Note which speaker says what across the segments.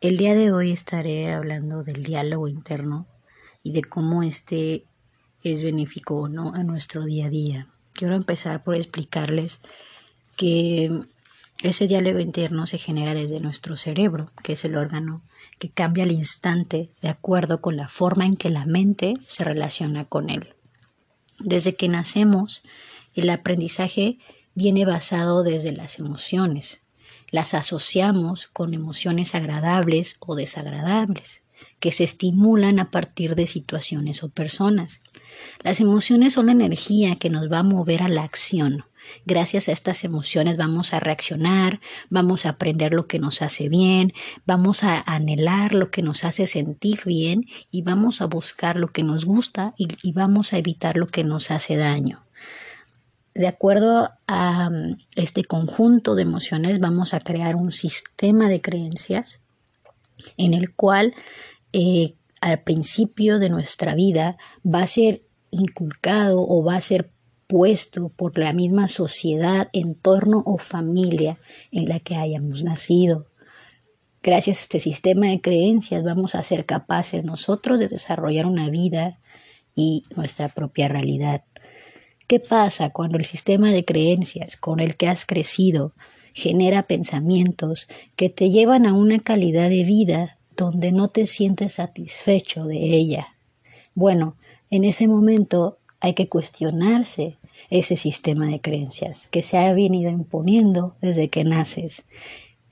Speaker 1: El día de hoy estaré hablando del diálogo interno y de cómo este es benéfico o no a nuestro día a día. Quiero empezar por explicarles que ese diálogo interno se genera desde nuestro cerebro, que es el órgano que cambia al instante de acuerdo con la forma en que la mente se relaciona con él. Desde que nacemos, el aprendizaje viene basado desde las emociones, las asociamos con emociones agradables o desagradables, que se estimulan a partir de situaciones o personas. Las emociones son la energía que nos va a mover a la acción. Gracias a estas emociones vamos a reaccionar, vamos a aprender lo que nos hace bien, vamos a anhelar lo que nos hace sentir bien y vamos a buscar lo que nos gusta y, y vamos a evitar lo que nos hace daño de acuerdo a mm, este conjunto de emociones vamos a crear un sistema de creencias en el cual eh, al principio de nuestra vida va a ser inculcado o va a ser puesto por la misma sociedad, entorno o familia en la que hayamos nacido. Gracias a este sistema de creencias vamos a ser capaces nosotros de desarrollar una vida y nuestra propia realidad. ¿Qué pasa cuando el sistema de creencias con el que has crecido genera pensamientos que te llevan a una calidad de vida donde no te sientes satisfecho de ella? Bueno, en ese momento hay que cuestionarse ese sistema de creencias que se ha venido imponiendo desde que naces.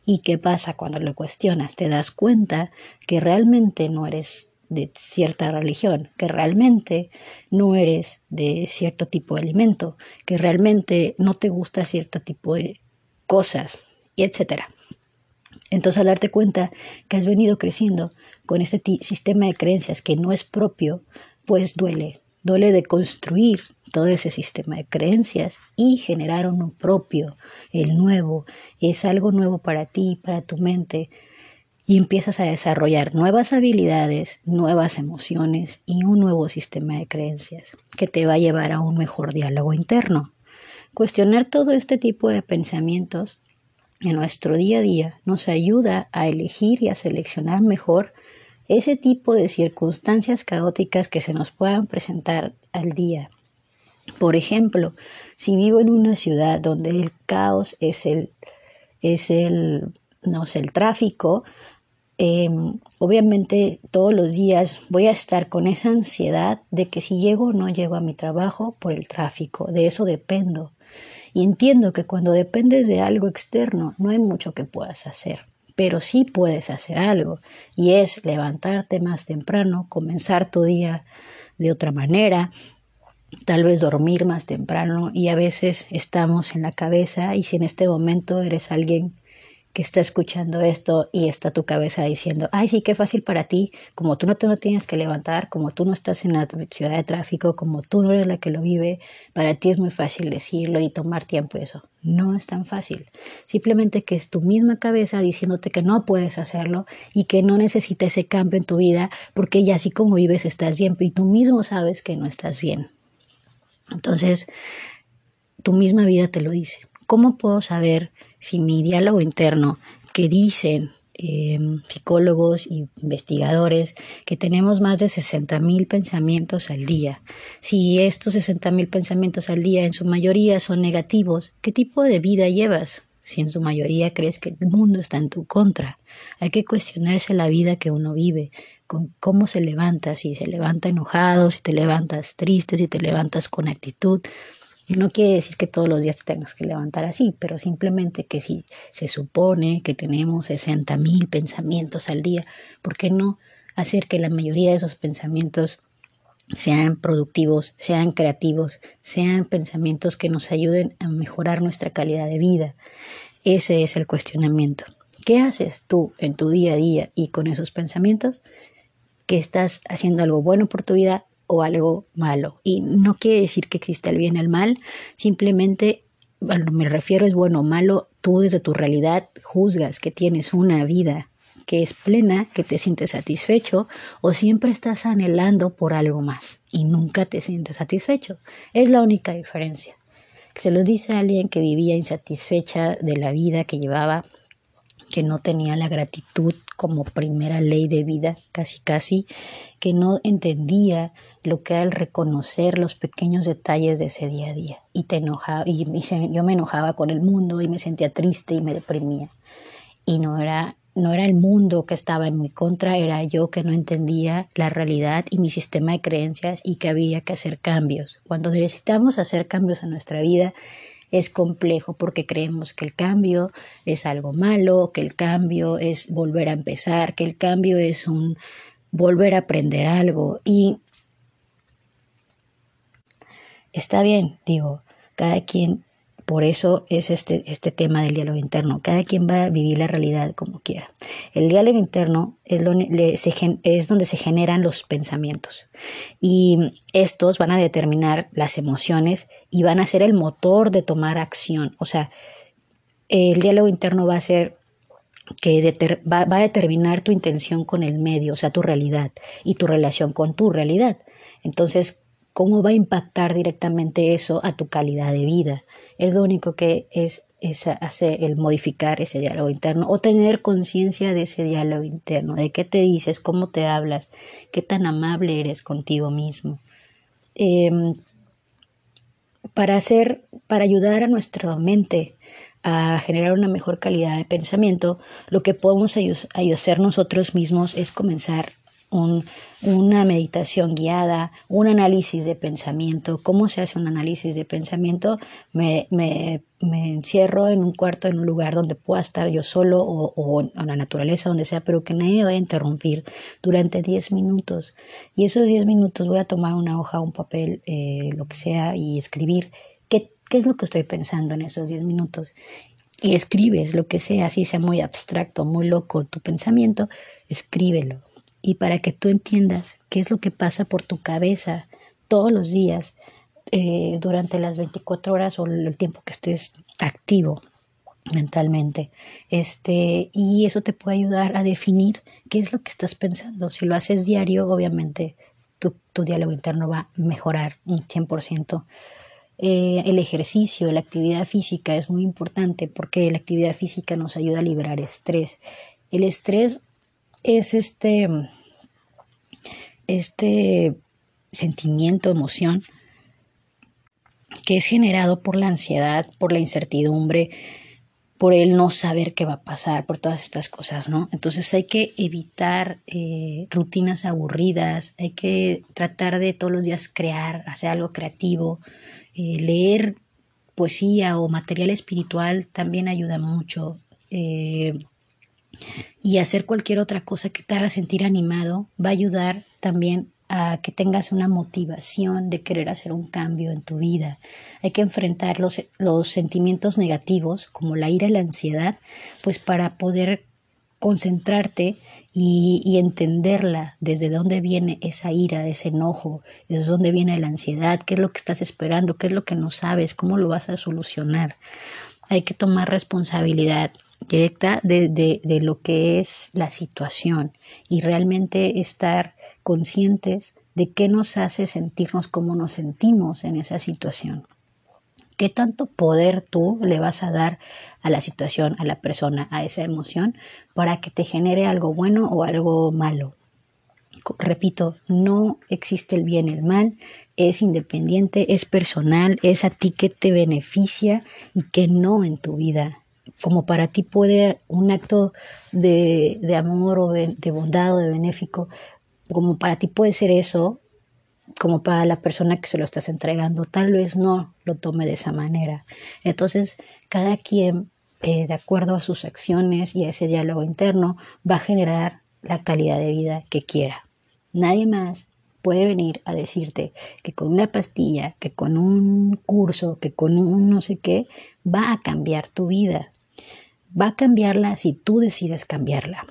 Speaker 1: ¿Y qué pasa cuando lo cuestionas? Te das cuenta que realmente no eres de cierta religión, que realmente no eres de cierto tipo de alimento, que realmente no te gusta cierto tipo de cosas, y etcétera. Entonces, al darte cuenta que has venido creciendo con ese sistema de creencias que no es propio, pues duele, duele de construir todo ese sistema de creencias y generar uno propio, el nuevo. Es algo nuevo para ti, para tu mente, y empiezas a desarrollar nuevas habilidades, nuevas emociones y un nuevo sistema de creencias que te va a llevar a un mejor diálogo interno. Cuestionar todo este tipo de pensamientos en nuestro día a día nos ayuda a elegir y a seleccionar mejor ese tipo de circunstancias caóticas que se nos puedan presentar al día. Por ejemplo, si vivo en una ciudad donde el caos es el, es el, no sé, el tráfico, Em, obviamente todos los días voy a estar con esa ansiedad de que si llego o no llego a mi trabajo por el tráfico, de eso dependo. Y entiendo que cuando dependes de algo externo no hay mucho que puedas hacer, pero sí puedes hacer algo y es levantarte más temprano, comenzar tu día de otra manera, tal vez dormir más temprano y a veces estamos en la cabeza y si en este momento eres alguien que está escuchando esto y está tu cabeza diciendo, ay, sí, qué fácil para ti, como tú no te tienes que levantar, como tú no estás en la ciudad de tráfico, como tú no eres la que lo vive, para ti es muy fácil decirlo y tomar tiempo eso. No es tan fácil. Simplemente que es tu misma cabeza diciéndote que no puedes hacerlo y que no necesita ese cambio en tu vida porque ya así como vives estás bien y tú mismo sabes que no estás bien. Entonces, tu misma vida te lo dice. ¿Cómo puedo saber si mi diálogo interno que dicen em, psicólogos y investigadores que tenemos más de 60 mil pensamientos al día. Si estos 60 mil pensamientos al día en su mayoría son negativos, ¿qué tipo de vida llevas? Si en su mayoría crees que el mundo está en tu contra, hay que cuestionarse la vida que uno vive, con cómo se levanta, si se levanta enojado, si te levantas triste, si te levantas con actitud, no quiere decir que todos los días te tengas que levantar así, pero simplemente que si se supone que tenemos 60 mil pensamientos al día, ¿por qué no hacer que la mayoría de esos pensamientos sean productivos, sean creativos, sean pensamientos que nos ayuden a mejorar nuestra calidad de vida? Ese es el cuestionamiento. ¿Qué haces tú en tu día a día y con esos pensamientos? Que estás haciendo algo bueno por tu vida o algo malo. Y no quiere decir que exista el bien y el mal, simplemente a lo que me refiero es bueno o malo, tú desde tu realidad juzgas que tienes una vida que es plena, que te sientes satisfecho o siempre estás anhelando por algo más y nunca te sientes satisfecho. Es la única diferencia. Se los dice a alguien que vivía insatisfecha de la vida que llevaba, que no tenía la gratitud como primera ley de vida, casi casi, que no entendía lo que era el reconocer los pequeños detalles de ese día a día. Y te enojaba, y yo me enojaba con el mundo y me sentía triste y me deprimía. Y no era, no era el mundo que estaba en mi contra, era yo que no entendía la realidad y mi sistema de creencias y que había que hacer cambios. Cuando necesitamos hacer cambios en nuestra vida, es complejo porque creemos que el cambio es algo malo, que el cambio es volver a empezar, que el cambio es un volver a aprender algo. Y está bien, digo, cada quien por eso es este, este tema del diálogo interno. Cada quien va a vivir la realidad como quiera. El diálogo interno es, donde se generan los pensamientos. Y estos van a determinar las emociones y van a ser el motor de tomar acción. O sea, el diálogo interno va a ser que va, va, a determinar tu intención con el medio, o sea, tu realidad y tu relación con tu realidad. Entonces, ¿cómo va a impactar directamente eso a tu calidad de vida? es lo único que es, es hace el modificar ese diálogo interno o tener conciencia de ese diálogo interno, de qué te dices, cómo te hablas, qué tan amable eres contigo mismo. Em, para hacer, para ayudar a nuestra mente a generar una mejor calidad de pensamiento, lo que podemos hacer nosotros mismos es comenzar una meditación guiada, un análisis de pensamiento. ¿Cómo se hace un análisis de pensamiento? Me, me, me encierro en un cuarto, en un lugar donde pueda estar yo solo o, o, en la naturaleza, donde sea, pero que nadie me vaya a interrumpir durante 10 minutos. Y esos 10 minutos voy a tomar una hoja, un papel, eh, lo que sea, y escribir qué, qué es lo que estoy pensando en esos 10 minutos. Y escribes lo que sea, así sea muy abstracto, muy loco tu pensamiento, escríbelo y para que tú entiendas qué es lo que pasa por tu cabeza todos los días eh, durante las 24 horas o el tiempo que estés activo mentalmente. Este, y eso te puede ayudar a definir qué es lo que estás pensando. Si lo haces diario, obviamente tu, tu diálogo interno va a mejorar un 100%. Eh, el ejercicio, la actividad física es muy importante porque la actividad física nos ayuda a liberar estrés. El estrés es este, este sentimiento, emoción que es generado por la ansiedad, por la incertidumbre, por el no saber qué va a pasar, por todas estas cosas, ¿no? Entonces hay que evitar eh, rutinas aburridas, hay que tratar de todos los días crear, hacer algo creativo, eh, leer poesía o material espiritual también ayuda mucho. Eh, y hacer cualquier otra cosa que te haga sentir animado va a ayudar también a que tengas una motivación de querer hacer un cambio en tu vida. Hay que enfrentar los, los sentimientos negativos como la ira y la ansiedad, pues para poder concentrarte y, y, entenderla, desde dónde viene esa ira, ese enojo, desde dónde viene la ansiedad, qué es lo que estás esperando, qué es lo que no sabes, cómo lo vas a solucionar. Hay que tomar responsabilidad directa de, de, de lo que es la situación y realmente estar conscientes de qué nos hace sentirnos como nos sentimos en esa situación. ¿Qué tanto poder tú le vas a dar a la situación, a la persona, a esa emoción para que te genere algo bueno o algo malo? Repito, no existe el bien y el mal, es independiente, es personal, es a ti que te beneficia y que no en tu vida como para ti puede un acto de, de amor o de, bondad o de benéfico, como para ti puede ser eso, como para la persona que se lo estás entregando, tal vez no lo tome de esa manera. Entonces, cada quien, eh, de acuerdo a sus acciones y a ese diálogo interno, va a generar la calidad de vida que quiera. Nadie más puede venir a decirte que con una pastilla, que con un curso, que con un no sé qué, va a cambiar tu vida va a cambiarla si tú decides cambiarla.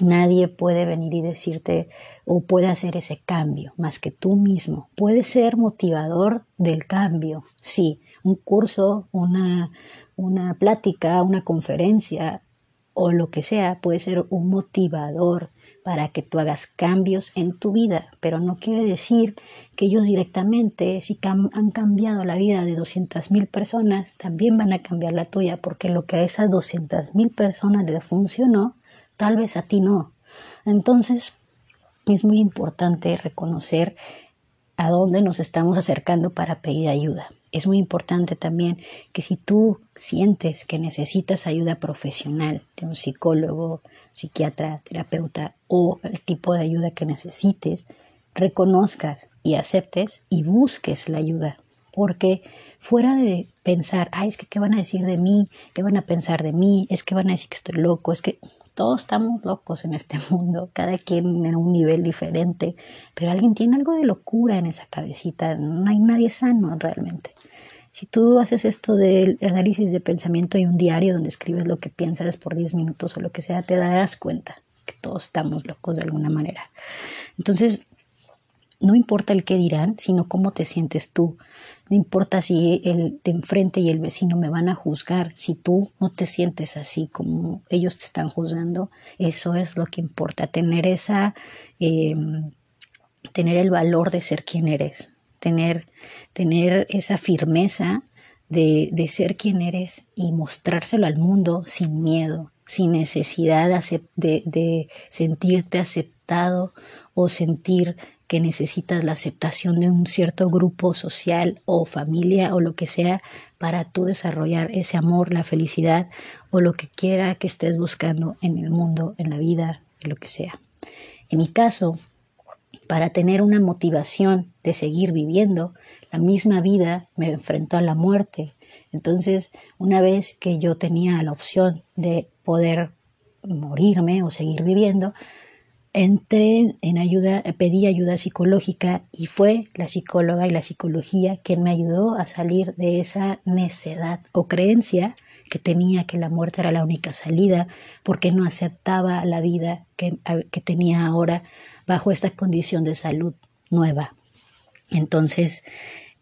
Speaker 1: Nadie puede venir y decirte o puede hacer ese cambio más que tú mismo. Puede ser motivador del cambio, sí, un curso, una, una plática, una conferencia o lo que sea puede ser un motivador para que tú hagas cambios en tu vida, pero no quiere decir que ellos directamente, si han cambiado la vida de 200.000 personas, también van a cambiar la tuya, porque lo que a esas 200.000 personas le funcionó, tal vez a ti no. Entonces, es muy importante reconocer a dónde nos estamos acercando para pedir ayuda. Es muy importante también que si tú sientes que necesitas ayuda profesional de un psicólogo, psiquiatra, terapeuta o el tipo de ayuda que necesites, reconozcas y aceptes y busques la ayuda. Porque fuera de pensar, ay, es que qué van a decir de mí, qué van a pensar de mí, es que van a decir que estoy loco, es que todos estamos locos en este mundo, cada quien en un nivel diferente, pero alguien tiene algo de locura en esa cabecita, no hay nadie sano realmente. Si tú haces esto del análisis de pensamiento y un diario donde escribes lo que piensas por 10 minutos o lo que sea, te darás cuenta que todos estamos locos de alguna manera. Entonces, no importa el qué dirán, sino cómo te sientes tú. No importa si el de enfrente y el vecino me van a juzgar, si tú no te sientes así como ellos te están juzgando, eso es lo que importa, tener esa, em, tener el valor de ser quien eres, tener, tener esa firmeza de, de ser quien eres y mostrárselo al mundo sin miedo, sin necesidad de, de sentirte aceptado o sentir que necesitas la aceptación de un cierto grupo social o familia o lo que sea para tú desarrollar ese amor, la felicidad o lo que quiera que estés buscando en el mundo, en la vida, en lo que sea. En mi caso, para tener una motivación de seguir viviendo, la misma vida me enfrentó a la muerte. Entonces, una vez que yo tenía la opción de poder morirme o seguir viviendo, entré en ayuda, pedí ayuda psicológica y fue la psicóloga y la psicología quien me ayudó a salir de esa necedad o creencia que tenía que la muerte era la única salida porque no aceptaba la vida que, que tenía ahora bajo esta condición de salud nueva. Entonces,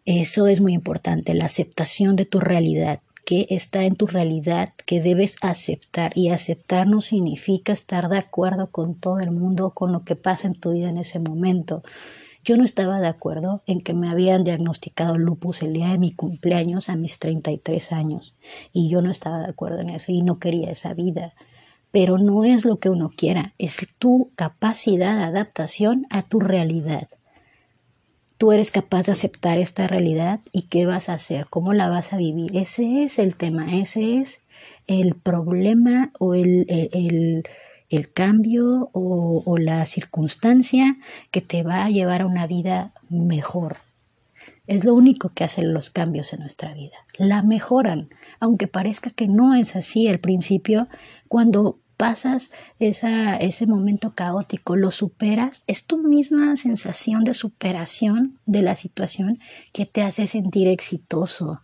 Speaker 1: eso es muy importante, la aceptación de tu realidad, que está en tu realidad, que debes aceptar. Y aceptar no significa estar de acuerdo con todo el mundo, con lo que pasa en tu vida en ese momento. Yo no estaba de acuerdo en que me habían diagnosticado lupus el día de mi cumpleaños a mis 33 años. Y yo no estaba de acuerdo en eso y no quería esa vida. Pero no es lo que uno quiera, es tu capacidad de adaptación a tu realidad tú eres capaz de aceptar esta realidad y qué vas a hacer, cómo la vas a vivir. Ese es el tema, ese es el problema o el, el, cambio o, o la circunstancia que te va a llevar a una vida mejor. Es lo único que hacen los cambios en nuestra vida. La mejoran, aunque parezca que no es así al principio, cuando pasas esa, ese momento caótico, lo superas, es tu misma sensación de superación de la situación que te hace sentir exitoso.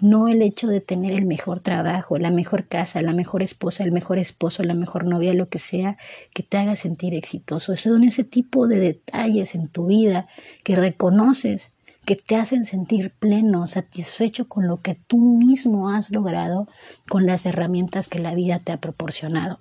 Speaker 1: No el hecho de tener el mejor trabajo, la mejor casa, la mejor esposa, el mejor esposo, la mejor novia, lo que sea, que te haga sentir exitoso. Son ese tipo de detalles en tu vida que reconoces que te hacen sentir pleno, satisfecho con lo que tú mismo has logrado con las herramientas que la vida te ha proporcionado.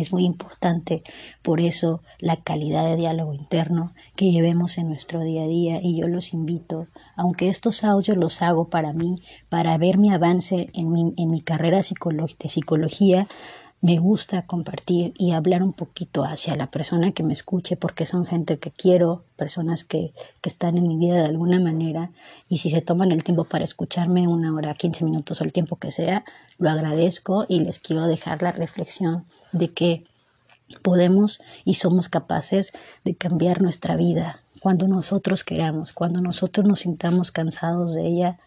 Speaker 1: Es muy importante por eso la calidad de diálogo interno que llevemos en nuestro día a día. Y yo los invito, aunque estos audios los hago para mí, para ver mi avance en mi, en mi carrera de psicología, me gusta compartir y hablar un poquito hacia la persona que me escuche porque son gente que quiero, personas que, que, están en mi vida de alguna manera y si se toman el tiempo para escucharme una hora, 15 minutos o el tiempo que sea, lo agradezco y les quiero dejar la reflexión de que podemos y somos capaces de cambiar nuestra vida cuando nosotros queramos, cuando nosotros nos sintamos cansados de ella,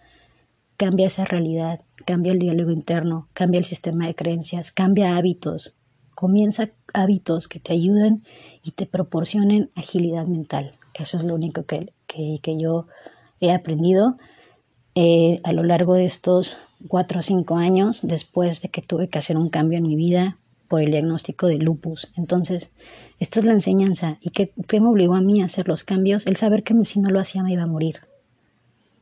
Speaker 1: cambia esa realidad cambia el diálogo interno, cambia el sistema de creencias, cambia hábitos, comienza hábitos que te ayuden y te proporcionen agilidad mental. Eso es lo único que, que, yo he aprendido eh, a lo largo de estos cuatro o cinco años después de que tuve que hacer un cambio en mi vida por el diagnóstico de lupus. Entonces, esta es la enseñanza. ¿Y qué, qué me obligó a mí a hacer los cambios? El saber que si no lo hacía me iba a morir.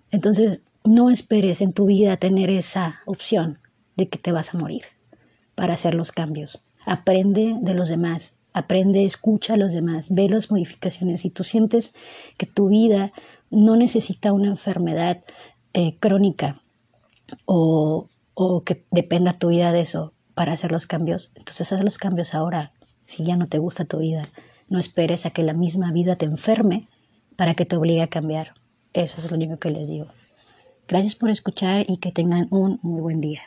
Speaker 1: Entonces, no esperes en tu vida tener esa opción de que te vas a morir para hacer los cambios. Aprende de los demás, aprende, escucha a los demás, ve las modificaciones. Si tú sientes que tu vida no necesita una enfermedad eh, crónica o, o que dependa tu vida de eso para hacer los cambios, entonces haz los cambios ahora, si ya no te gusta tu vida. No esperes a que la misma vida te enferme para que te obligue a cambiar. Eso es lo único que les digo. Gracias por escuchar y que tengan un muy buen día.